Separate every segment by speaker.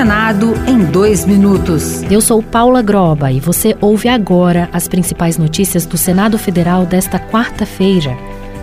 Speaker 1: Senado em dois minutos.
Speaker 2: Eu sou Paula Groba e você ouve agora as principais notícias do Senado Federal desta quarta-feira.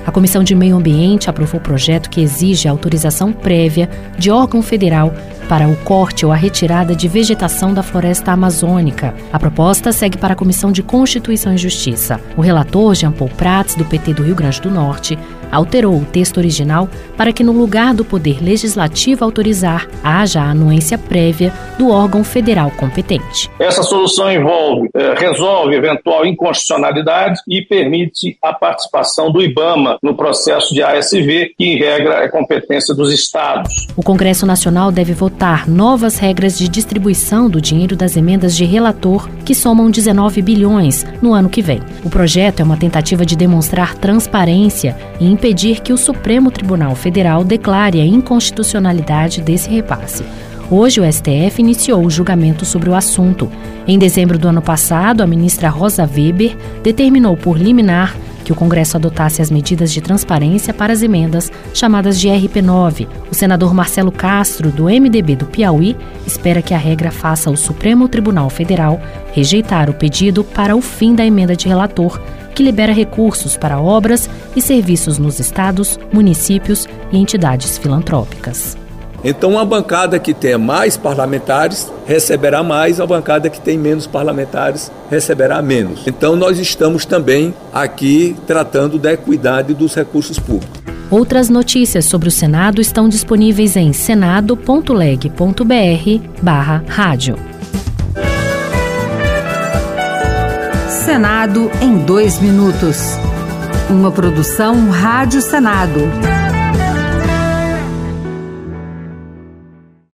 Speaker 2: A Comissão de Meio Ambiente aprovou o projeto que exige autorização prévia de órgão federal para o corte ou a retirada de vegetação da floresta amazônica. A proposta segue para a Comissão de Constituição e Justiça. O relator, Jean Paul Prats, do PT do Rio Grande do Norte, alterou o texto original para que, no lugar do Poder Legislativo autorizar, haja a anuência prévia do órgão federal competente.
Speaker 3: Essa solução envolve, eh, resolve eventual inconstitucionalidade e permite a participação do IBAMA no processo de ASV, que, em regra, é competência dos estados.
Speaker 2: O Congresso Nacional deve votar novas regras de distribuição do dinheiro das emendas de relator, que somam 19 bilhões no ano que vem. O projeto é uma tentativa de demonstrar transparência e impedir que o Supremo Tribunal Federal declare a inconstitucionalidade desse repasse. Hoje, o STF iniciou o julgamento sobre o assunto. Em dezembro do ano passado, a ministra Rosa Weber determinou por liminar que o Congresso adotasse as medidas de transparência para as emendas chamadas de RP9. O senador Marcelo Castro, do MDB do Piauí, espera que a regra faça o Supremo Tribunal Federal rejeitar o pedido para o fim da emenda de relator que libera recursos para obras e serviços nos estados, municípios e entidades filantrópicas.
Speaker 4: Então, uma bancada que tenha mais parlamentares receberá mais, a bancada que tem menos parlamentares receberá menos. Então, nós estamos também aqui tratando da equidade dos recursos públicos.
Speaker 2: Outras notícias sobre o Senado estão disponíveis em senado.leg.br/rádio.
Speaker 1: Senado em dois minutos. Uma produção Rádio Senado.